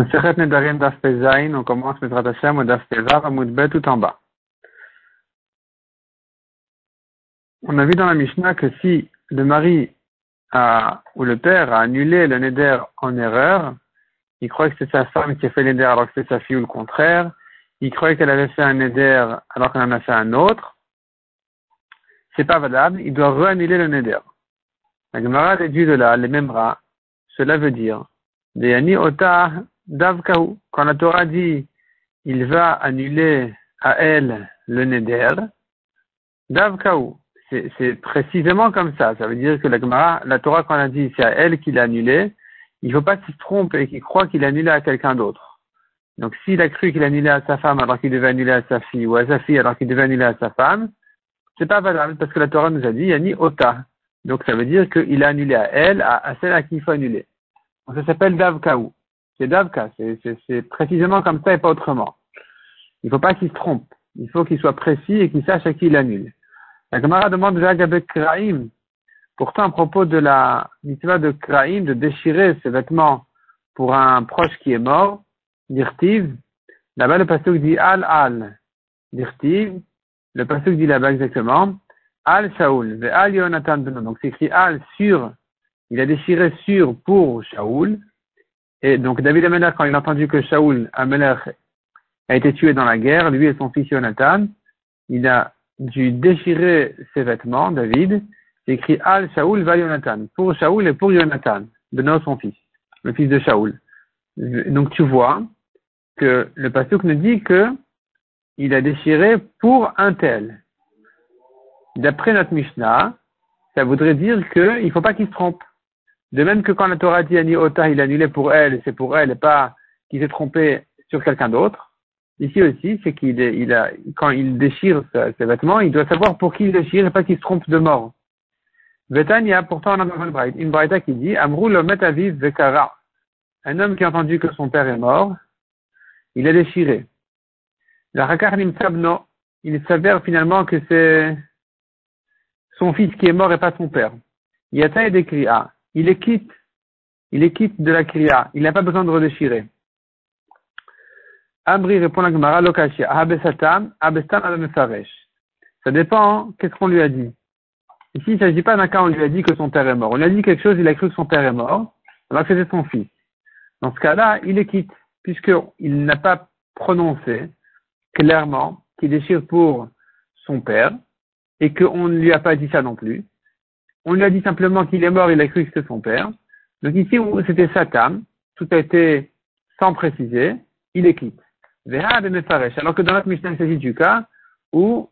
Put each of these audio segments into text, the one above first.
Masechet Nedarim Daf Pezain, on commence Hashem au Daf Pezav, Amoud Bet, tout en bas. On a vu dans la Mishnah que si le mari ou le père a annulé le Neder en erreur, il croit que c'est sa femme qui a fait le Neder alors que c'est sa fille ou le contraire, il croyait qu'elle avait fait un Neder alors qu'elle en a fait un autre, c'est pas valable, il doit re-annuler le Neder. La Gemara déduit de là, les mêmes bras, cela veut dire, Yani Ota Davkaou, quand la Torah dit il va annuler à elle le Neder, Davkaou, c'est précisément comme ça. Ça veut dire que la Gemara, la Torah, quand elle a dit c'est à elle qu'il a annulé, il ne faut pas qu'il se trompe et qu'il croit qu'il a annulé à quelqu'un d'autre. Donc s'il a cru qu'il a annulé à sa femme alors qu'il devait annuler à sa fille, ou à sa fille alors qu'il devait annuler à sa femme, c'est pas valable parce que la Torah nous a dit Yani Ota. Donc ça veut dire qu'il a annulé à elle, à, celle à qui il faut annuler. Donc, ça s'appelle Davkaou. C'est Davka, c'est précisément comme ça et pas autrement. Il ne faut pas qu'il se trompe. Il faut qu'il soit précis et qu'il sache à qui il annule. La Gemara demande avec Kraim. Pourtant, à propos de la mitzvah de Kraim, de déchirer ses vêtements pour un proche qui est mort, Dirtiv, là-bas le pasteur dit Al Al. Dirtiv, le pasteur dit là-bas exactement Al Shaul, Al Yonatan Donc c'est écrit Al sur, il a déchiré sur pour Shaul, et donc David Amelech, quand il a entendu que Shaoul Amelech a été tué dans la guerre, lui et son fils Jonathan, il a dû déchirer ses vêtements, David, écrit Al Shaoul va Jonathan, pour Shaoul et pour Jonathan, de son fils, le fils de Shaoul. Donc tu vois que le pasteur nous dit que il a déchiré pour un tel. D'après notre Mishnah, ça voudrait dire qu'il ne faut pas qu'il se trompe. De même que quand la Torah dit Ani Ota, il a annulé pour elle, c'est pour elle et pas qu'il s'est trompé sur quelqu'un d'autre. Ici aussi, c'est qu'il il a, quand il déchire ses vêtements, il doit savoir pour qui il déchire et pas qu'il se trompe de mort. Vetania, pourtant, on a une braïta qui dit, Amrou le metaviv vekara. Un homme qui a entendu que son père est mort, il a déchiré. La rakarnim sabno, il s'avère finalement que c'est son fils qui est mort et pas son père. Yata est décrit, ah, il est quitte, il est quitte de la kriya, il n'a pas besoin de redéchirer. Abri répond à Gemara, Lokashia, Abesatam, Abestam Abemefaresh. Ça dépend, qu'est-ce qu'on lui a dit. Ici, il ne s'agit pas d'un cas où on lui a dit que son père est mort. On lui a dit quelque chose, il a cru que son père est mort, alors que c'était son fils. Dans ce cas-là, il est quitte, puisqu'il n'a pas prononcé clairement qu'il déchire pour son père, et qu'on ne lui a pas dit ça non plus. On lui a dit simplement qu'il est mort, il a cru que c'était son père. Donc ici, c'était Satan, tout a été sans préciser, il est quitte. Alors que dans notre Mishnah, il s'agit du cas où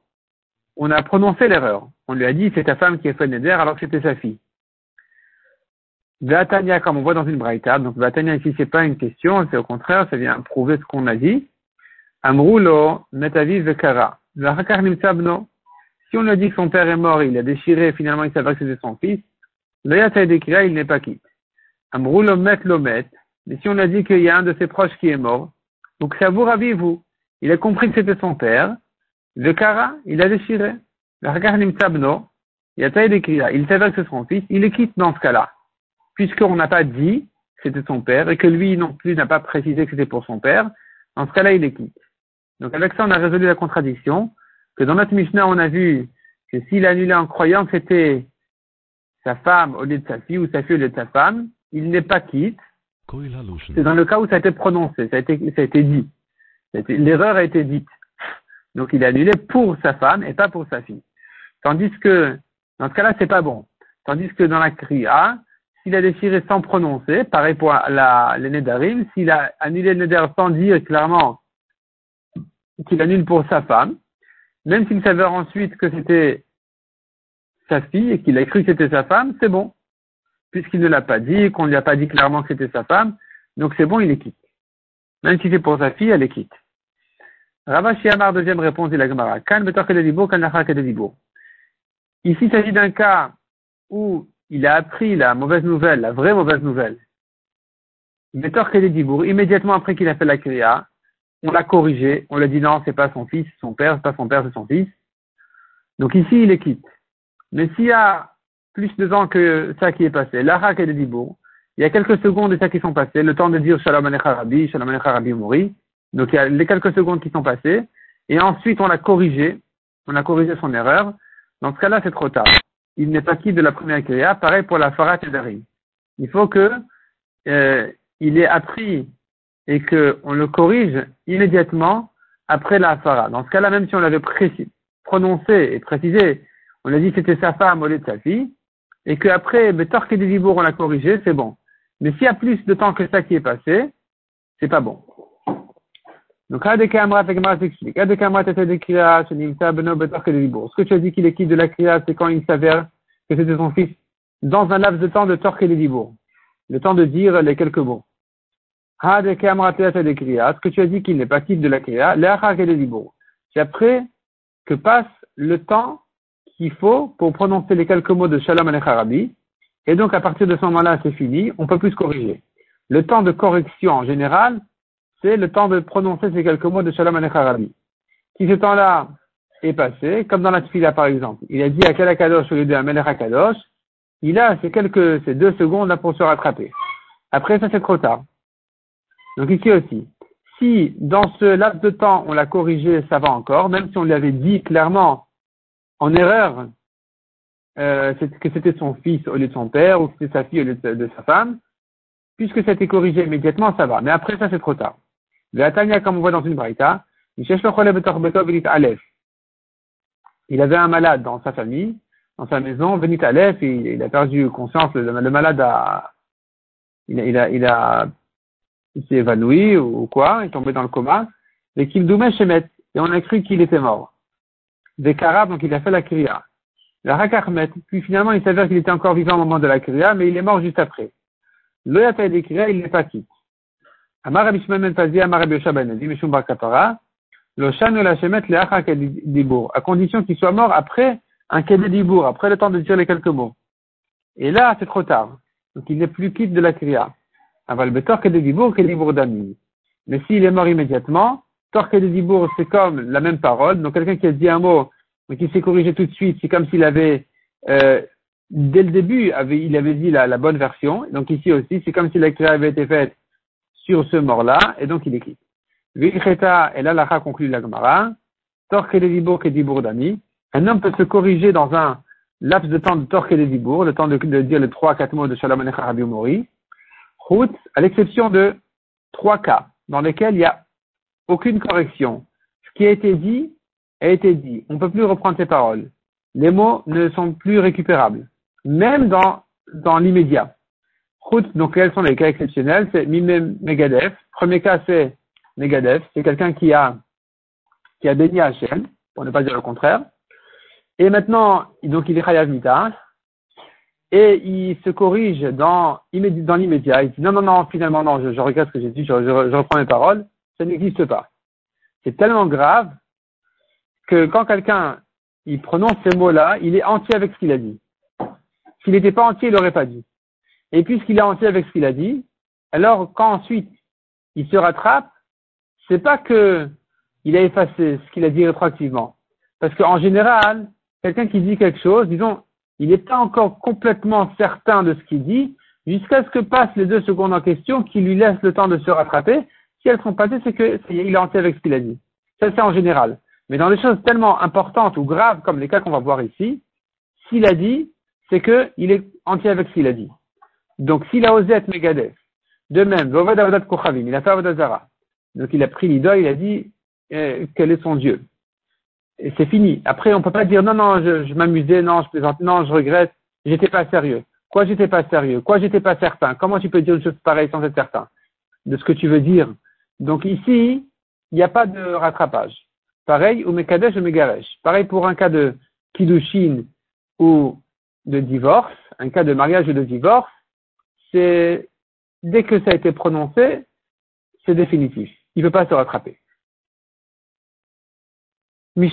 on a prononcé l'erreur. On lui a dit c'est ta femme qui a fait Neder alors que c'était sa fille. Vatania, comme on voit dans une braïta, donc Vatania ici c'est pas une question, c'est au contraire, ça vient prouver ce qu'on a dit. Vekara. Si on a dit que son père est mort, il a déchiré, finalement il savait que c'était son fils, il n'est pas quitte. met lomet. Mais si on a dit qu'il y a un de ses proches qui est mort, donc ça vous ravit vous. Il a compris que c'était son père. Le kara, il a déchiré. Le il savait que c'est son fils, il est quitte dans ce cas-là. Puisqu'on n'a pas dit que c'était son père et que lui non plus n'a pas précisé que c'était pour son père, dans ce cas-là, il est quitte. Donc avec ça, on a résolu la contradiction que dans notre Mishnah, on a vu que s'il annulait en croyant que c'était sa femme au lieu de sa fille ou sa fille au lieu de sa femme, il n'est pas quitte. C'est dans le cas où ça a été prononcé, ça a été, ça a été dit. L'erreur a été dite. Donc il a annulé pour sa femme et pas pour sa fille. Tandis que, dans ce cas-là, c'est pas bon. Tandis que dans la Kriya, s'il a déchiré sans prononcer, pareil pour la, les Nedarim, s'il a annulé le Neder sans dire clairement qu'il annule pour sa femme, même s'il s'avère ensuite que c'était sa fille et qu'il a cru que c'était sa femme, c'est bon. Puisqu'il ne l'a pas dit, qu'on ne lui a pas dit clairement que c'était sa femme, donc c'est bon, il est quitte. Même si c'est pour sa fille, elle est quitte. Ravashi Amar, deuxième réponse de la Gemara. Kan Ici, il s'agit d'un cas où il a appris la mauvaise nouvelle, la vraie mauvaise nouvelle. Immédiatement après qu'il a fait la kriya, on l'a corrigé, on lui a dit non, c'est pas son fils, son père, c'est pas son père, c'est son fils. Donc ici, il est quitte. Mais s'il y a plus de temps que ça qui est passé, l'Arak et le Dibour, il y a quelques secondes de ça qui sont passées, le temps de dire Shalom Alecha Rabbi, Shalom Alecha Rabbi Mouri. Donc il y a les quelques secondes qui sont passées, et ensuite on l'a corrigé, on a corrigé son erreur. Dans ce cas-là, c'est trop tard. Il n'est pas quitte de la première kriya. Pareil pour la Farat Darim. Il faut que euh, il ait appris et qu'on le corrige immédiatement après la Farah. Dans ce cas-là, même si on l'avait prononcé et précisé, on a dit que c'était sa femme au lieu de sa fille, et qu'après, Betork et Dibour, on l'a corrigé, c'est bon. Mais s'il y a plus de temps que ça qui est passé, c'est pas bon. Donc, s'explique. Ce que tu as dit qu'il est quitte de la Kriya, c'est quand il s'avère que c'était son fils? Dans un laps de temps de Torque et de Dibour. Le temps de dire les quelques mots. Ce que tu as dit qu'il n'est pas quitte de la Kriya, c'est après que passe le temps qu'il faut pour prononcer les quelques mots de Shalom al et donc à partir de ce moment-là, c'est fini, on peut plus corriger. Le temps de correction en général, c'est le temps de prononcer ces quelques mots de Shalom al Si ce temps-là est passé, comme dans la Tfila par exemple, il a dit à quel Akadosh au lieu de Amelech Akadosh, il a ces quelques, ces deux secondes là pour se rattraper. Après ça, c'est trop tard. Donc ici aussi, si dans ce laps de temps on l'a corrigé, ça va encore, même si on lui avait dit clairement en erreur euh, que c'était son fils au lieu de son père ou que c'était sa fille au lieu de, sa femme, puisque ça a été corrigé immédiatement, ça va. Mais après ça, c'est trop tard. Le Atania, comme on voit dans une braïta, il avait un malade dans sa famille, dans sa maison, Benit Aleph, il, a perdu conscience, le, malade il il a, il a il s'est évanoui ou quoi, il est tombé dans le coma, et qu'il doumait Shemet, et on a cru qu'il était mort. Carabes, donc il a fait la kriya. La rakachmet, puis finalement il s'avère qu'il était encore vivant au moment de la kriya, mais il est mort juste après. Le yata des kriya, il n'est pas quitte. Amar Abishman Ben Amar Ben Mishum le la le à condition qu'il soit mort après un dibour, après le temps de dire les quelques mots. Et là, c'est trop tard. Donc il n'est plus quitte de la kriya. Aval betor que de dibour que dibour d'ami. Mais s'il est mort immédiatement, tor que de dibour, c'est comme la même parole. Donc quelqu'un qui a dit un mot, mais qui s'est corrigé tout de suite, c'est comme s'il avait, euh, dès le début, il avait dit la, bonne version. Donc ici aussi, c'est comme si la avait été faite sur ce mort-là, et donc il est quitte. Vicheta, et là, la conclut la Gemara, tor que de dibour que dibour d'ami. Un homme peut se corriger dans un laps de temps de tor que de dibour, le temps de, dire les trois, quatre mots de Shalom Alecha Rabbi Mori à l'exception de trois cas dans lesquels il n'y a aucune correction. Ce qui a été dit a été dit. On ne peut plus reprendre ces paroles. Les mots ne sont plus récupérables, même dans, dans l'immédiat. donc quels sont les cas exceptionnels? C'est Mimem Megadef. Premier cas, c'est Megadef. C'est quelqu'un qui a, qui a béni Hachem, pour ne pas dire le contraire. Et maintenant, donc il est Chayav Mita et il se corrige dans, dans l'immédiat. Il dit non, non, non, finalement, non, je, regrette ce que j'ai dit, je, reprends mes paroles. Ça n'existe pas. C'est tellement grave que quand quelqu'un il prononce ces mots-là, il est entier avec ce qu'il a dit. S'il n'était pas entier, il l'aurait pas dit. Et puisqu'il est entier avec ce qu'il a dit, alors quand ensuite il se rattrape, c'est pas que il a effacé ce qu'il a dit rétroactivement. Parce qu'en général, quelqu'un qui dit quelque chose, disons, il n'est pas encore complètement certain de ce qu'il dit, jusqu'à ce que passent les deux secondes en question qui lui laissent le temps de se rattraper. Si elles sont passées, c'est qu'il est entier avec ce qu'il a dit. Ça, c'est en général. Mais dans des choses tellement importantes ou graves comme les cas qu'on va voir ici, s'il a dit, c'est qu'il est entier avec ce qu'il a dit. Donc, s'il a osé être Megadef, de même, il a fait Avodazara. Donc, il a pris l'idole, il a dit euh, quel est son Dieu? C'est fini. Après, on peut pas dire non, non, je, m'amusais, non, je plaisante, non, je regrette, j'étais pas sérieux. Quoi, j'étais pas sérieux? Quoi, j'étais pas certain? Comment tu peux dire une chose pareille sans être certain? De ce que tu veux dire Donc ici, il n'y a pas de rattrapage. Pareil, ou Mekadesh ou Megaresh. Pareil pour un cas de Kiddushin ou de divorce, un cas de mariage ou de divorce, c'est dès que ça a été prononcé, c'est définitif. Il ne peut pas se rattraper. La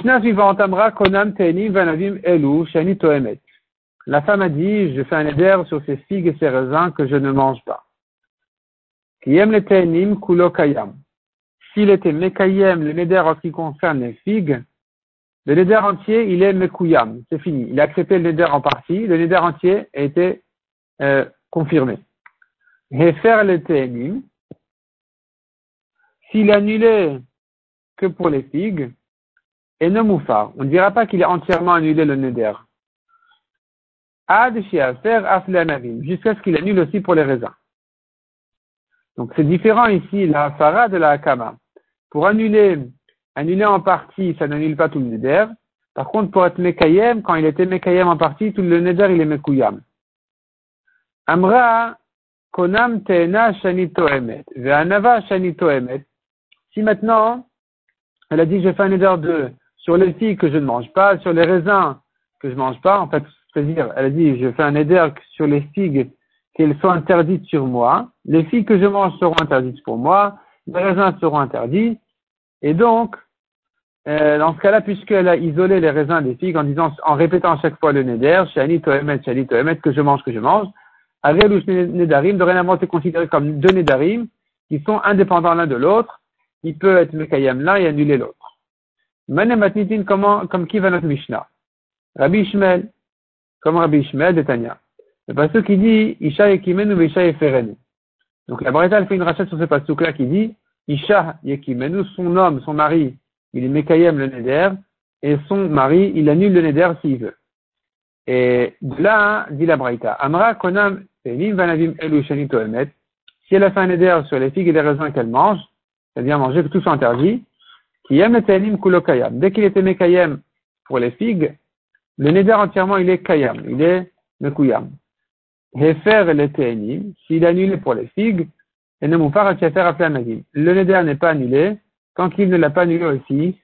femme a dit, je fais un éder sur ces figues et ces raisins que je ne mange pas. S'il était Mekayem, le neder en ce qui concerne les figues, le neder entier, il est Mekuyam. C'est fini. Il a accepté le neder en partie. Le neder entier a été euh, confirmé. Hefer le Ténim, s'il annulé que pour les figues, et ne moufar. On ne dira pas qu'il a entièrement annulé le neder. Ad jusqu'à ce qu'il annule aussi pour les raisins. Donc c'est différent ici, la fara de la hakama. Pour annuler, annuler en partie, ça n'annule pas tout le neder. Par contre, pour être mekayem, quand il était mekayem en partie, tout le neder, il est mekouyam. Amra, konam teena shanito emet, ve'anava shanito emet. Si maintenant, elle a dit, je fais un neder de, sur les filles que je ne mange pas, sur les raisins que je ne mange pas, en fait, c'est-à-dire, elle a dit, je fais un éder sur les figues qu'elles soient interdites sur moi, les figues que je mange seront interdites pour moi, les raisins seront interdits, et donc, euh, dans ce cas-là, puisqu'elle a isolé les raisins des figues en disant, en répétant à chaque fois le neder, shani toemet, shani toemet, que je mange, que je mange, Ariel nedarim, dorénavant, c'est considéré comme deux nedarim, qui sont indépendants l'un de l'autre, il peut être mekayam l'un et annuler l'autre. Manem comment, comme qui va notre Mishnah? Rabbi Ishmael, comme Rabbi Ishmael de Tanya. Le passage qui dit, Isha yekimenu Isha yeferenu. Donc la Breta, elle fait une rachette sur ce passage-là qui dit, Isha yekimenu, son homme, son mari, il est Mekayem le Neder, et son mari, il annule le Neder s'il veut. Et de là, dit la Braïta, Amra konam elim vanavim elu shanito emet, si elle a fait un Neder sur les figues et les raisins qu'elle mange, c'est-à-dire manger que tout soit interdit, qui aime kulokayam. Dès qu'il était mekayem pour les figues, le neder entièrement il est kayam, il est mekuyam. Hefer le te'enim, s'il annule pour les figues, et ne moufar Le neder n'est pas annulé tant qu'il ne l'a pas annulé aussi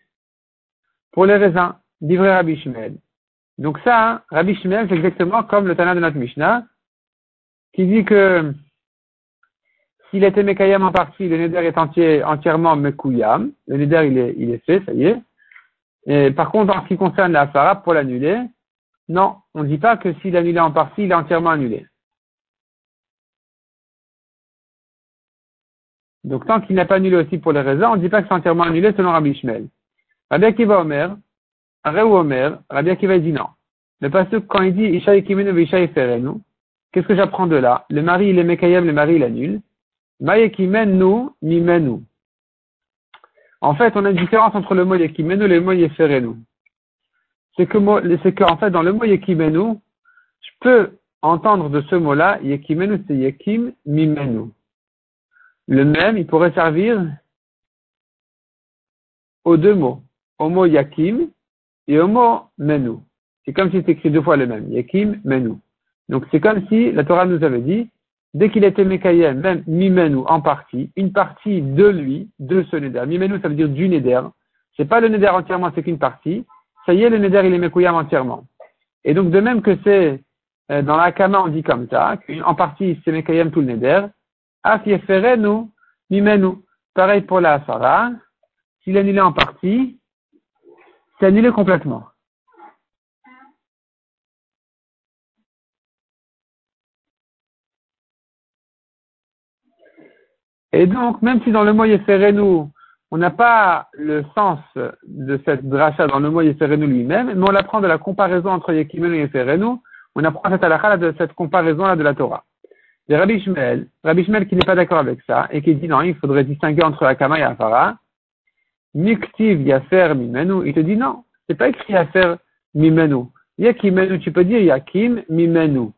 pour les raisins, d'ivrer Rabbi Shmuel. Donc ça, Rabbi Shmuel, c'est exactement comme le Tana de notre Mishnah, qui dit que s'il était Mekayam en partie, le Neder est entièrement Mekouyam. Le Neder, il est, fait, ça y est. Et par contre, en ce qui concerne la Farah, pour l'annuler, non, on ne dit pas que s'il annulé en partie, il est entièrement annulé. Donc, tant qu'il n'a pas annulé aussi pour les raisins, on ne dit pas que c'est entièrement annulé selon Rabbi Ishmael. Rabbi Akiva Omer, Areu Omer, Rabbi Akiva dit non. Le pasteur, quand il dit Isha Ekimenu Isha qu'est-ce que j'apprends de là? Le mari, il est Mekayem, le mari, il annule. Mayekimenu, mimenu. En fait, on a une différence entre le mot yekimenu et le mot yeferenu. C'est que, qu'en fait, dans le mot yekimenu, je peux entendre de ce mot-là, yekimenu, c'est yekim, mimenu. Le même, il pourrait servir aux deux mots, au mot yakim et au mot menu. C'est comme si c'était écrit deux fois le même, yakim, menu. Donc c'est comme si la Torah nous avait dit, dès qu'il était Mekayem, même Mimenu en partie, une partie de lui, de ce Neder. Mimenu, ça veut dire du Neder. C'est pas le Neder entièrement, c'est qu'une partie. Ça y est, le Neder, il est Mekouyam entièrement. Et donc, de même que c'est, euh, dans la Kama, on dit comme ça, en partie, c'est Mekayem tout le Neder. Af Yeferenu, Mimenu. Pareil pour la Asara. S'il est annulé en partie, c'est annulé complètement. Et donc, même si dans le mot Yeferenu, on n'a pas le sens de cette dracha dans le mot Yeferenu lui-même, mais on l'apprend de la comparaison entre Yekimenu et Yeferenu, on apprend cette halakha de cette comparaison-là de la Torah. Et Rabbi Shmuel, Rabbi Shmuel qui n'est pas d'accord avec ça, et qui dit non, il faudrait distinguer entre Akama et Afara, Miktiv Yafer Mimenu, il te dit non, c'est pas écrit Yafer Mimenu. Yakimenu, tu peux dire Yakim Mimenu.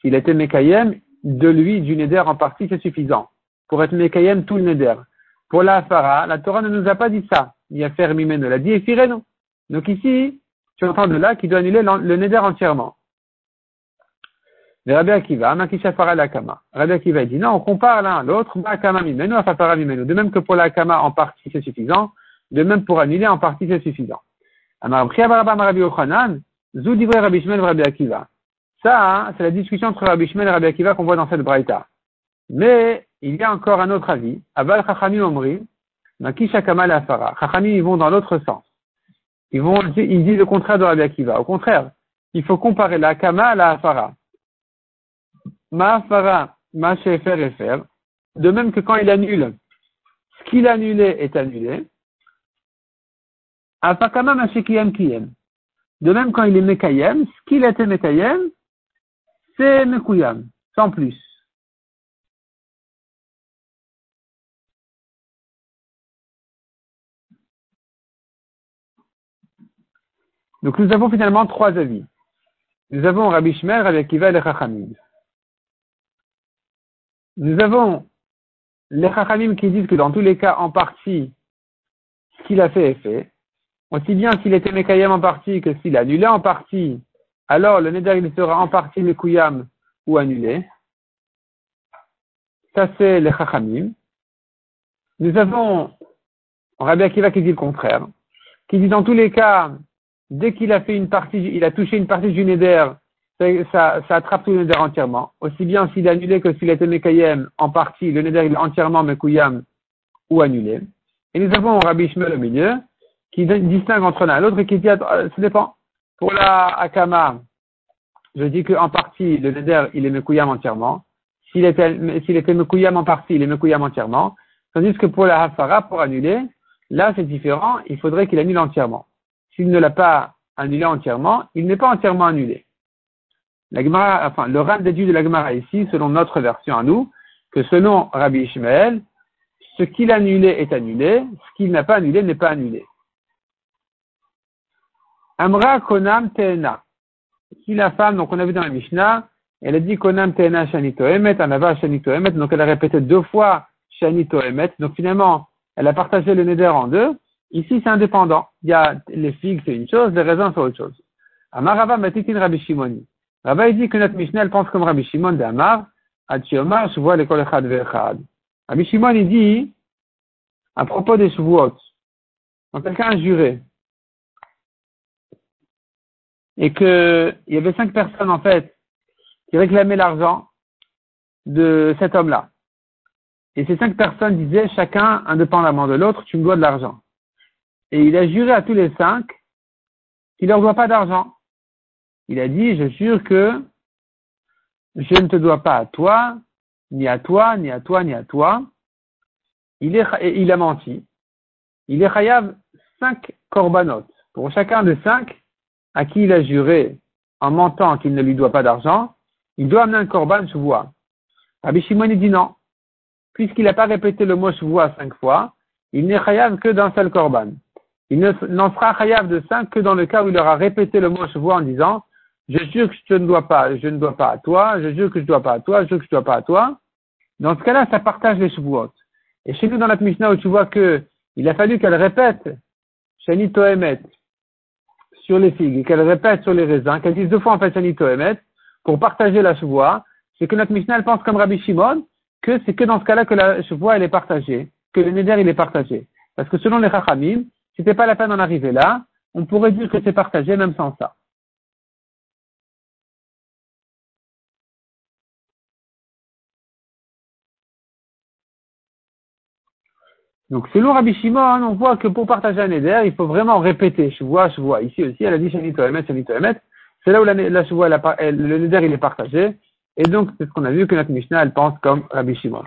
S'il était Mekayem, de lui, du Neder en partie, c'est suffisant pour être Mekayem tout le Neder. Pour la Afara, la Torah ne nous a pas dit ça. Il y a fait Mimeno, elle a dit Efireno. Donc ici, tu entends de là qu'il doit annuler le Neder entièrement. Le Rabbi Akiva, Makisha Fara la Kama. Rabbi Akiva dit non, on compare l'un à l'autre, Makama Mimeno, Afafara Mimeno. De même que pour la Kama en partie c'est suffisant, de même pour annuler en partie c'est suffisant. Rabbi. Ça, hein, c'est la discussion entre Rabbi Shmuel et Rabbi Akiva qu'on voit dans cette braïta. Mais il y a encore un autre avis. Aval Chachamim Omri, Makisha Kamal Afara. Chachamim, ils vont dans l'autre sens. Ils vont, ils disent le contraire de Rabbi Akiva. Au contraire, il faut comparer la Kama à la Afara. Ma Afara, Ma Shefer Efer. De même que quand il annule, ce qu'il annulé est annulé. Afakama Ma Shekiyam Kiyem. De même quand il est Mekayem, ce qu'il était Mekayem, c'est Mekuyam, sans plus. Donc nous avons finalement trois avis. Nous avons Rabbi Shmer, Rabbi Akiva et les Chachamim. Nous avons les Chachamim qui disent que dans tous les cas, en partie, ce qu'il a fait est fait. Aussi bien s'il était Mekayam en partie que s'il a annulé en partie, alors le Neder il sera en partie Mekuyam ou annulé. Ça c'est les Chachamim. Nous avons Rabbi Akiva qui dit le contraire, qui dit dans tous les cas, dès qu'il a fait une partie, il a touché une partie du Neder, ça, ça attrape tout le Neder entièrement. Aussi bien s'il a annulé que s'il était Mekayem en partie, le Neder est entièrement Mekuyam ou annulé. Et nous avons Rabbi Shmuel au milieu, qui distingue entre l'un et l'autre et qui dit, ça dépend. Pour la Akama, je dis qu'en partie, le Neder, il est Mekuyam entièrement. S'il était, s'il était Mekuyam en partie, il est Mekuyam entièrement. Tandis que pour la Hafara, pour annuler, là c'est différent, il faudrait qu'il annule entièrement. S'il ne l'a pas annulé entièrement, il n'est pas entièrement annulé. La Gemara, enfin, le Ran déduit de la Gemara ici, selon notre version à nous, que selon Rabbi Ishmael, ce qu'il a annulé est annulé, ce qu'il n'a pas annulé n'est pas annulé. Amra konam teena. Si la femme, donc on a vu dans la Mishnah, elle a dit konam teena shanito emet, anava shanito emet, donc elle a répété deux fois shanito emet, donc finalement, elle a partagé le neder en deux. Ici, c'est indépendant. Il y a les figues, c'est une chose, les raisins, c'est autre chose. Amarava matitin Rabbi Shimoni. Rabbi dit que notre Mishnah, elle pense comme Rabbi Shimon de Amar, Achiomar, je vois l'école Echad Vechad. Rabbi Shimon, il dit, à propos des Shavuot, quand quelqu'un a juré, et que il y avait cinq personnes, en fait, qui réclamaient l'argent de cet homme-là. Et ces cinq personnes disaient, chacun, indépendamment de l'autre, tu me dois de l'argent. Et il a juré à tous les cinq qu'il ne leur doit pas d'argent. Il a dit, je jure que je ne te dois pas à toi, ni à toi, ni à toi, ni à toi. Il, est, il a menti. Il est chayav cinq korbanot. Pour chacun de cinq à qui il a juré en mentant qu'il ne lui doit pas d'argent, il doit amener un korban voix. Rabbi Shimon dit non. Puisqu'il n'a pas répété le mot voix cinq fois, il n'est chayav que d'un seul korban. Il n'en sera chayav de cinq que dans le cas où il aura répété le mot voix en disant je jure que je ne dois pas, je ne dois pas à toi, je jure que je ne dois pas à toi, je jure que je ne dois pas à toi. Dans ce cas-là, ça partage les Shavuot. Et chez nous, dans la Mishnah, où tu vois que il a fallu qu'elle répète Shani Toemet sur les figues qu'elle répète sur les raisins, qu'elle dise deux fois en fait Shani Toemet pour partager la Shavuot, c'est que notre Mishnah, elle pense comme Rabbi Shimon que c'est que dans ce cas-là que la Shavuot, elle est partagée, que le Neder, il est partagé. Parce que selon les Chachamim, c'était pas la peine d'en arriver là, on pourrait dire que c'est partagé même sans ça. Donc, selon Rabbi Shimon, on voit que pour partager un éder, il faut vraiment répéter. Je vois, je vois. Ici aussi, elle a dit Shanito Emet, Shanito Emet. C'est là où le neder, il est partagé. Et donc, c'est ce qu'on a vu que notre Mishnah, elle pense comme Rabbi Shimon.